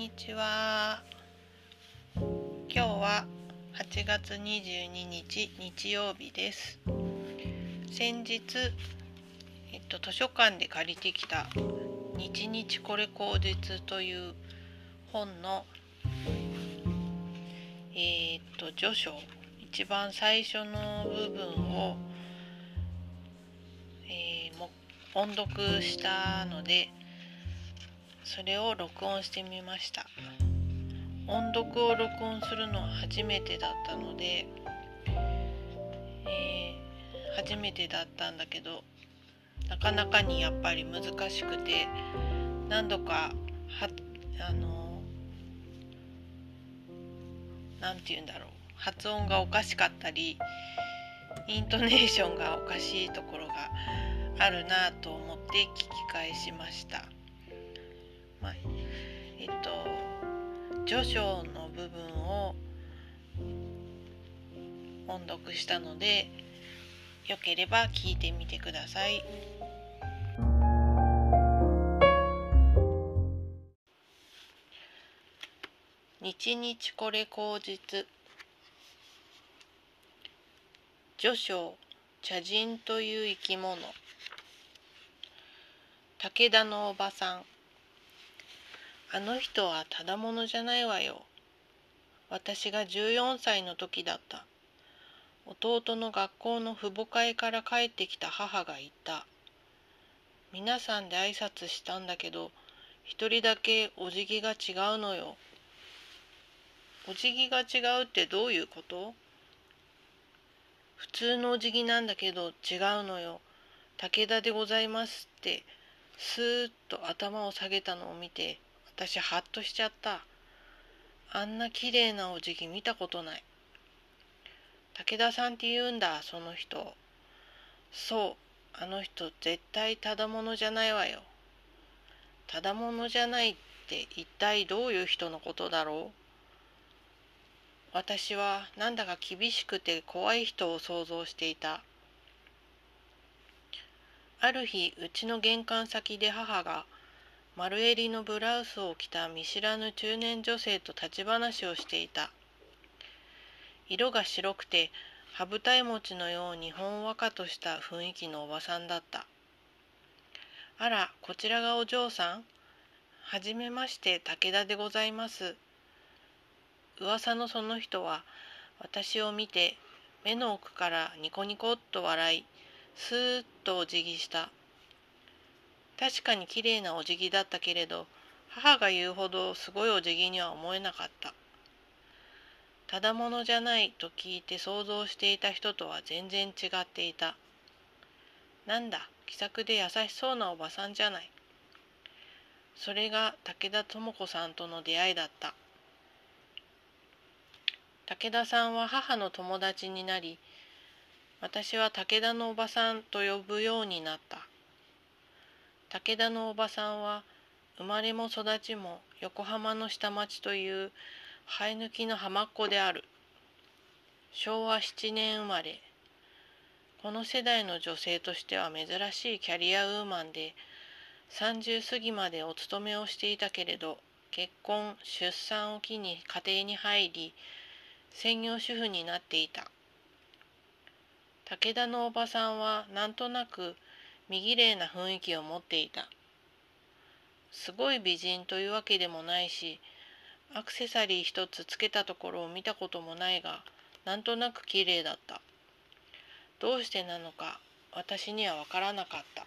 にちは。今日は8月22日日曜日です。先日、えっと、図書館で借りてきた「日日これ口実」という本のえーっと序章一番最初の部分を、えーも音読したのでそれを録音してみました音読を録音するのは初めてだったので、えー初めてだったんだけどなかなかにやっぱり難しくて何度かはあのなんて言うんだろう発音がおかしかったりイントネーションがおかしいところがあるなと思って聞き返しました。まあ、えっと序章の部分を音読したのでよければ聞いてみてください。日日これ口実。序章茶人という生き物。武田のおばさん。あの人はただものじゃないわよ。私が14歳の時だった。弟の学校の父母会から帰ってきた母が言った。皆さんで挨拶したんだけど一人だけお辞儀が違うのよ。お辞儀が違うってどういうこと？普通のお辞儀なんだけど違うのよ。武田でございますってスーッと頭を下げたのを見て私ハッとしちゃった。あんな綺麗なお辞儀見たことない。武田さんって言うんだその人。そうあの人絶対ただものじゃないわよ。ただものじゃないって一体どういう人のことだろう。私はなんだか厳しくて怖い人を想像していた。ある日うちの玄関先で母が丸襟のブラウスを着た見知らぬ中年女性と立ち話をしていた。色が白くて羽二重餅のようにほんわかとした雰囲気のおばさんだった。あらこちらがお嬢さん？はじめまして武田でございます。噂のその人は私を見て目の奥からニコニコっと笑いスーッとお辞儀した。確かにきれいなお辞儀だったけれど母が言うほどすごいお辞儀には思えなかった。ただものじゃないと聞いて想像していた人とは全然違っていた。なんだ気さくで優しそうなおばさんじゃない。それが武田智子さんとの出会いだった。武田さんは母の友達になり私は武田のおばさんと呼ぶようになった。武田のおばさんは生まれも育ちも横浜の下町という生え抜きの浜っ子である。昭和7年生まれ。この世代の女性としては珍しいキャリアウーマンで30過ぎまでお勤めをしていたけれど結婚出産を機に家庭に入り専業主婦になっていた。武田のおばさんはなんとなく見綺麗な雰囲気を持っていた。すごい美人というわけでもないしアクセサリー一つつけたところを見たこともないがなんとなく綺麗だった。どうしてなのか私には分からなかった。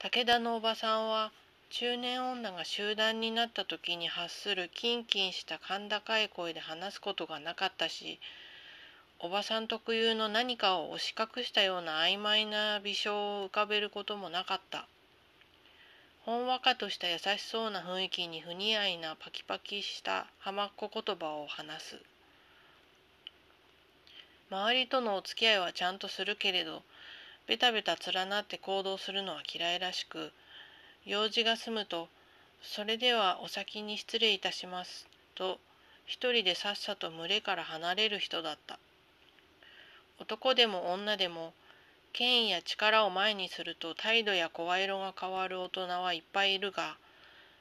武田のおばさんは中年女が集団になった時に発するキンキンした甲高い声で話すことがなかったしおばさん特有の何かを押し隠したような曖昧な微笑を浮かべることもなかった。ほんわかとした優しそうな雰囲気に不似合いなパキパキした浜っ子言葉を話す。周りとのお付き合いはちゃんとするけれどベタベタ連なって行動するのは嫌いらしく用事が済むと「それではお先に失礼いたします」と一人でさっさと群れから離れる人だった。男でも女でも権威や力を前にすると態度や声色が変わる大人はいっぱいいるが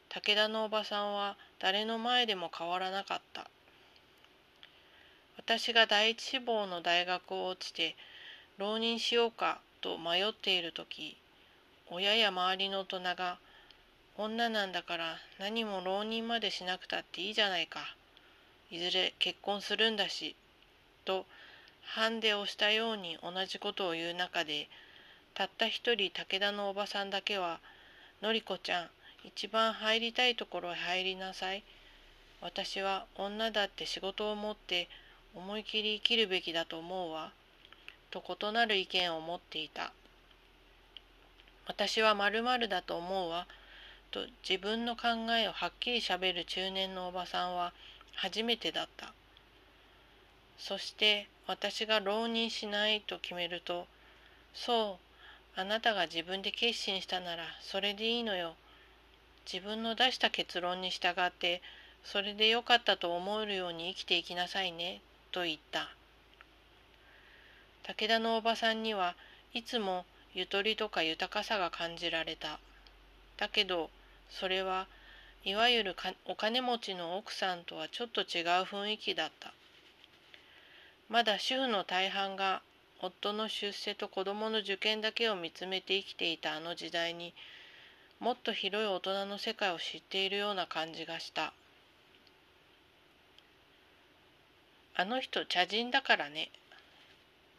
武田のおばさんは誰の前でも変わらなかった。私が第一志望の大学を落ちて浪人しようかと迷っている時親や周りの大人が「女なんだから何も浪人までしなくたっていいじゃないか。いずれ結婚するんだし」とハンデをしたように同じことを言う中でたった一人武田のおばさんだけは「のりこちゃん一番入りたいところへ入りなさい。私は女だって仕事を持って思い切り生きるべきだと思うわ。と異なる意見を持っていた。私はまるだと思うわ。と自分の考えをはっきりしゃべる中年のおばさんは初めてだった。そして私が浪人しないと決めると、そう、あなたが自分で決心したならそれでいいのよ。自分の出した結論に従ってそれでよかったと思えるように生きていきなさいね。と言った。武田のおばさんにはいつもゆとりとか豊かさが感じられた。だけどそれはいわゆるお金持ちの奥さんとはちょっと違う雰囲気だった。まだ主婦の大半が夫の出世と子供の受験だけを見つめて生きていたあの時代にもっと広い大人の世界を知っているような感じがした。あの人茶人だからね。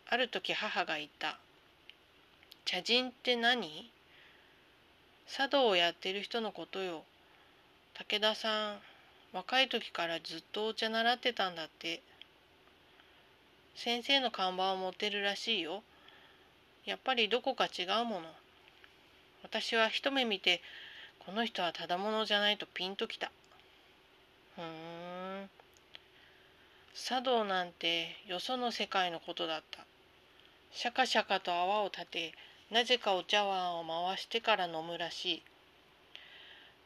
ある時母が言った。茶人って何？茶道をやってる人のことよ。武田さん、若い時からずっとお茶習ってたんだって。先生の看板を持ってるらしいよ。やっぱりどこか違うもの。私は一目見て、この人はただものじゃないとピンときた。ふーん。茶道なんてよその世界のことだった。シャカシャカと泡を立て、なぜかお茶碗を回してから飲むらしい。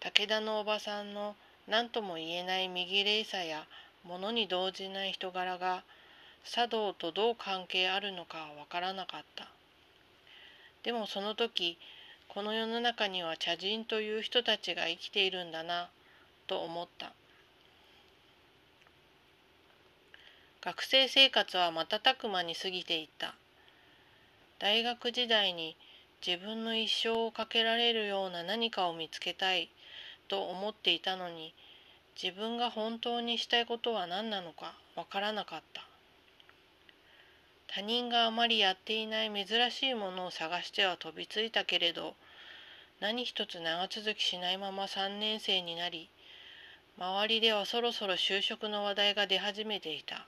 武田のおばさんの何とも言えない右霊さや物に動じない人柄が茶道とどう関係あるのかわからなかった。でもその時この世の中には茶人という人たちが生きているんだなと思った。学生生活は瞬く間に過ぎていった。大学時代に自分の一生をかけられるような何かを見つけたいと思っていたのに自分が本当にしたいことは何なのかわからなかった。他人があまりやっていない珍しいものを探しては飛びついたけれど何一つ長続きしないまま3年生になり周りではそろそろ就職の話題が出始めていた。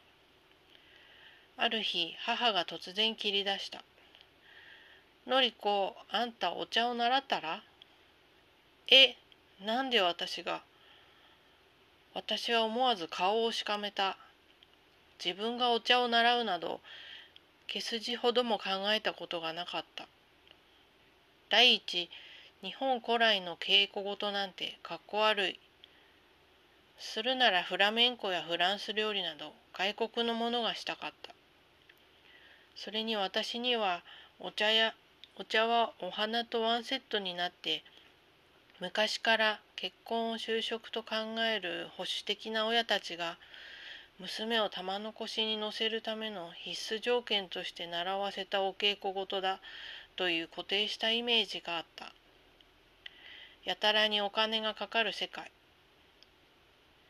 ある日母が突然切り出した「のりこあんたお茶を習ったら?」えなんで私が？私は思わず顔をしかめた自分がお茶を習うなど毛筋ほども考えたことがなかった。第一日本古来の稽古事なんてかっこ悪い。するならフラメンコやフランス料理など外国のものがしたかった。それに私にはお茶やお茶はお花とワンセットになって昔から結婚を就職と考える保守的な親たちが娘を玉の腰に乗せるための必須条件として習わせたお稽古事だという固定したイメージがあった。やたらにお金がかかる世界。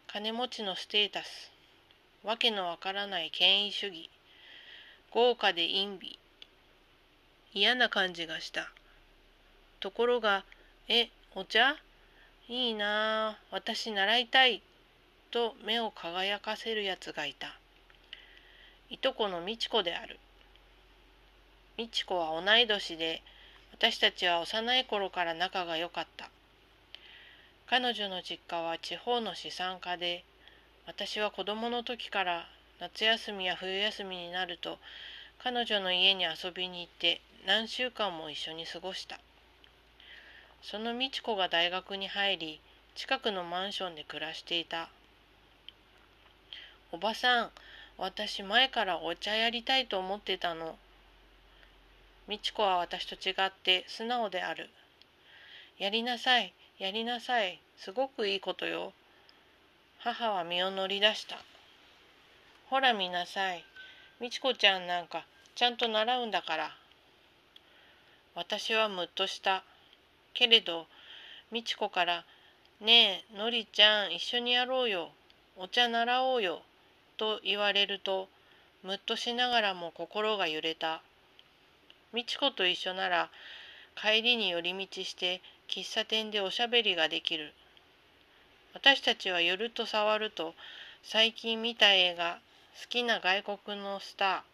金持ちのステータス。わけのわからない権威主義。豪華で陰微嫌な感じがした。ところが「えお茶？いいなあ私習いたい」と目を輝かせるやつがいた。いとこの美智子である。美智子は同い年で私たちは幼い頃から仲が良かった。彼女の実家は地方の資産家で私は子供の時から夏休みや冬休みになると彼女の家に遊びに行って何週間も一緒に過ごした。その美智子が大学に入り近くのマンションで暮らしていた。おばさん私前からお茶やりたいと思ってたの。美智子は私と違って素直である。やりなさいやりなさい。すごくいいことよ。母は身を乗り出した。ほら見なさい。みちこちゃんなんかちゃんと習うんだから。私はむっとした。けれどみちこから「ねえのりちゃん一緒にやろうよ。お茶習おうよ」と言われるとむっとしながらも心が揺れた。みちこと一緒なら帰りに寄り道して喫茶店でおしゃべりができる。私たちは寄ると触ると最近見た映画好きな外国のスタ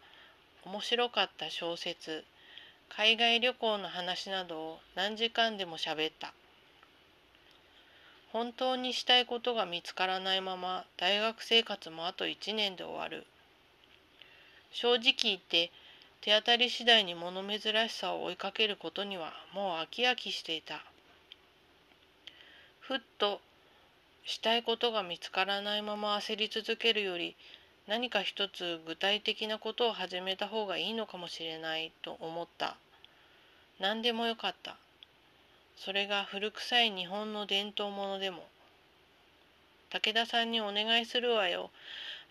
ー面白かった小説海外旅行の話などを何時間でもしゃべった。本当にしたいことが見つからないまま大学生活もあと1年で終わる。正直言って手当たり次第に物珍しさを追いかけることにはもう飽き飽きしていた。ふっとしたいことが見つからないまま焦り続けるより何か一つ具体的なことを始めた方がいいのかもしれないと思った。何でもよかった。それが古臭い日本の伝統ものでも。武田さんにお願いするわよ。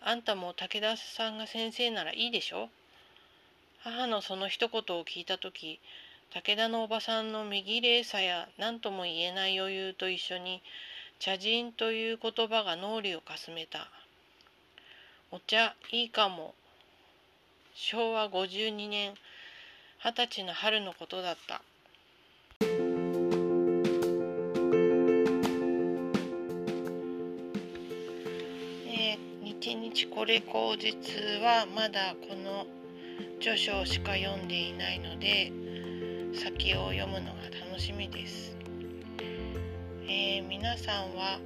あんたも武田さんが先生ならいいでしょ？母のその一言を聞いた時武田のおばさんの右霊さや何とも言えない余裕と一緒に茶人という言葉が脳裏をかすめた。お茶いいかも。昭和52年二十歳の春のことだった。日日これ口実はまだこの序章しか読んでいないので先を読むのが楽しみです、えー、皆さんは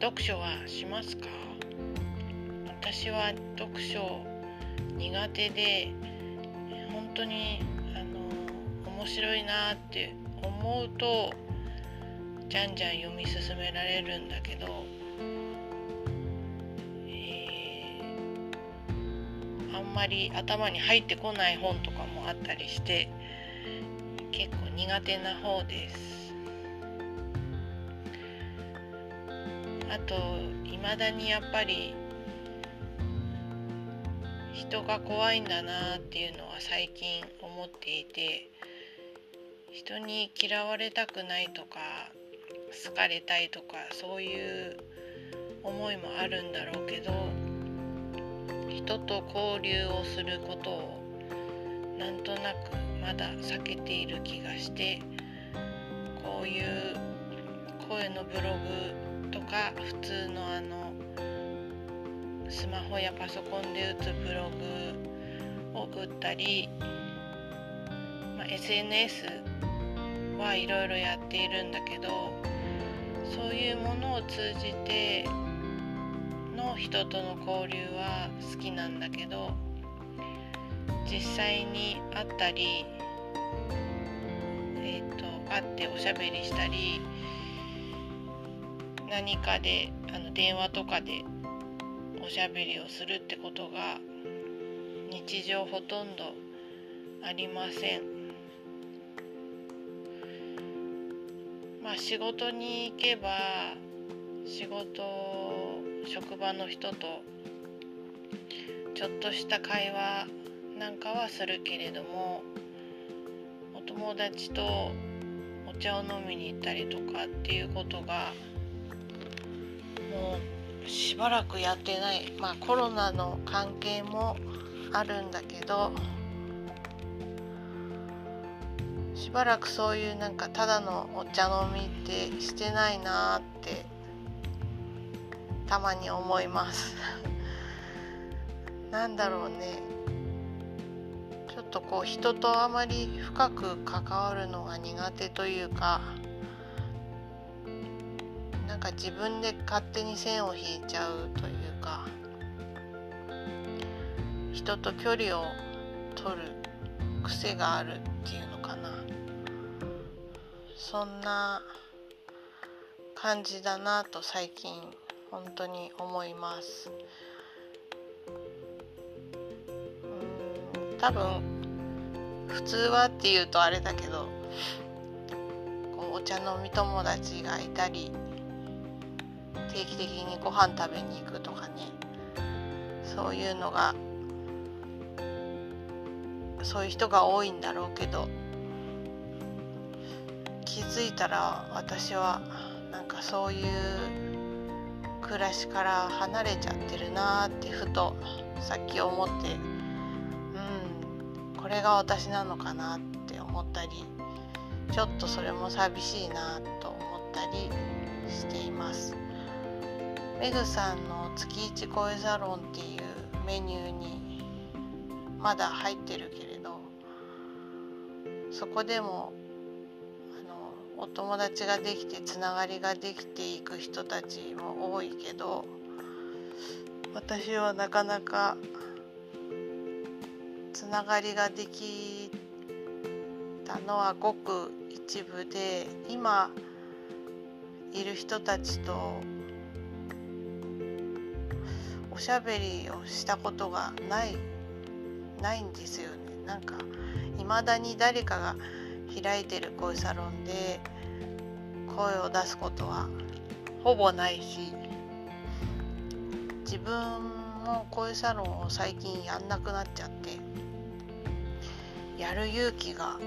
読書はしますか？私は読書苦手で本当にあの面白いなって思うとじゃんじゃん読み進められるんだけどあんまり頭に入ってこない本とかもあったりして結構苦手な方です。あといまだにやっぱり人が怖いんだなっていうのは最近思っていて人に嫌われたくないとか好かれたいとかそういう思いもあるんだろうけど人と交流をすることをなんとなくまだ避けている気がしてこういう声のブログとか普通のあのスマホやパソコンで打つブログを打ったり、まあ、SNS はいろいろやっているんだけどそういうものを通じて人との交流は好きなんだけど実際に会ったり、えーと、会っておしゃべりしたり何かであの電話とかでおしゃべりをするってことが日常ほとんどありません。まあ仕事に行けば仕事職場の人とちょっとした会話なんかはするけれどもお友達とお茶を飲みに行ったりとかっていうことがもうしばらくやってない。まあコロナの関係もあるんだけどしばらくそういうなんかただのお茶飲みってしてないなってたまに思います。なんだろうね。ちょっとこう人とあまり深く関わるのが苦手というかなんか自分で勝手に線を引いちゃうというか人と距離を取る癖があるっていうのかな。そんな感じだなと最近本当に思います。うん多分普通はっていうとあれだけどこうお茶飲み友達がいたり定期的にご飯食べに行くとかねそういうのがそういう人が多いんだろうけど気づいたら私はなんかそういう暮らしから離れちゃってるなってふとさっき思ってうんこれが私なのかなって思ったりちょっとそれも寂しいなと思ったりしています。メグさんの月一声サロンっていうメニューにまだ入ってるけれどそこでもお友達ができてつながりができていく人たちも多いけど私はなかなかつながりができたのはごく一部で今いる人たちとおしゃべりをしたことがないないんですよね。なんかいまだに誰かが開いてる声サロンで声を出すことはほぼないし自分も声サロンを最近やんなくなっちゃってやる勇気が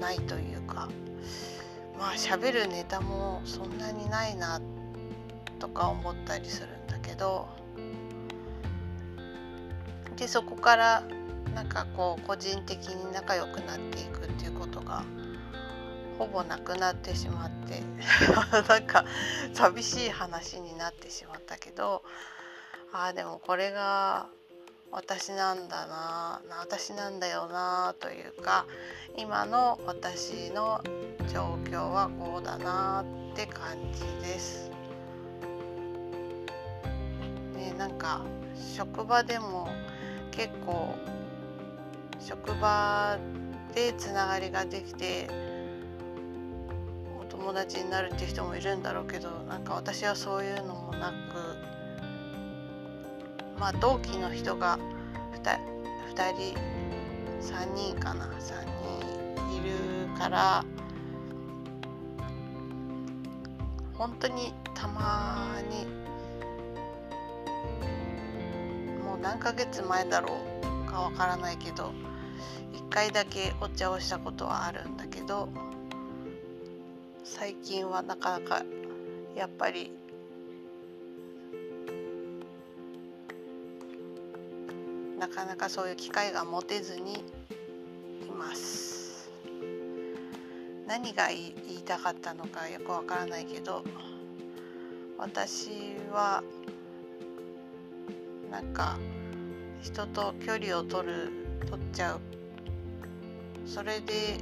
ないというかまあ喋るネタもそんなにないなとか思ったりするんだけどでそこからなんかこう個人的に仲良くなっていくっていうことがほぼなくなってしまって なんか寂しい話になってしまったけどああでもこれが私なんだな私なんだよなというか今の私の状況はこうだなって感じです。ねなんか職場でも結構職場でつながりができて友達になるっていう人もいるんだろうけどなんか私はそういうのもなくまあ同期の人が 2, 2人3人かな3人いるから本当にたまにもう何ヶ月前だろうかわからないけど1回だけお茶をしたことはあるんだけど最近はなかなかやっぱりなかなかそういう機会が持てずにいます。何が言いたかったのかよくわからないけど私はなんか人と距離を取る取っちゃう。それで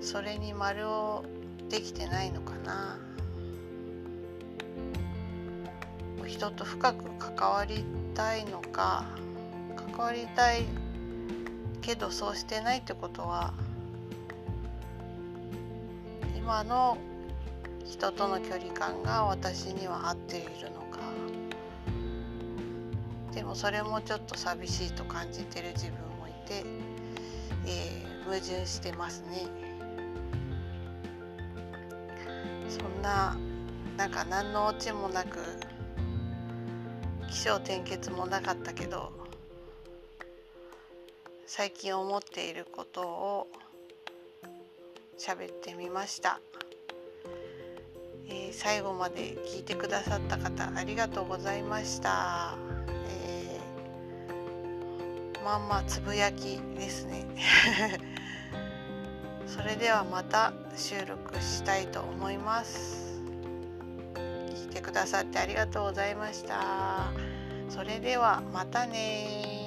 それに丸をできてないのかな。人と深く関わりたいのか関わりたいけどそうしてないってことは今の人との距離感が私には合っているのか。でもそれもちょっと寂しいと感じてる自分もいて、えー、矛盾してますね。そんななんか何のオチもなく起承転結もなかったけど最近思っていることを喋ってみました、えー、最後まで聞いてくださった方ありがとうございました。えまんまつぶやきですね。それではまた。収録したいと思います。聞いてくださってありがとうございました。それではまたね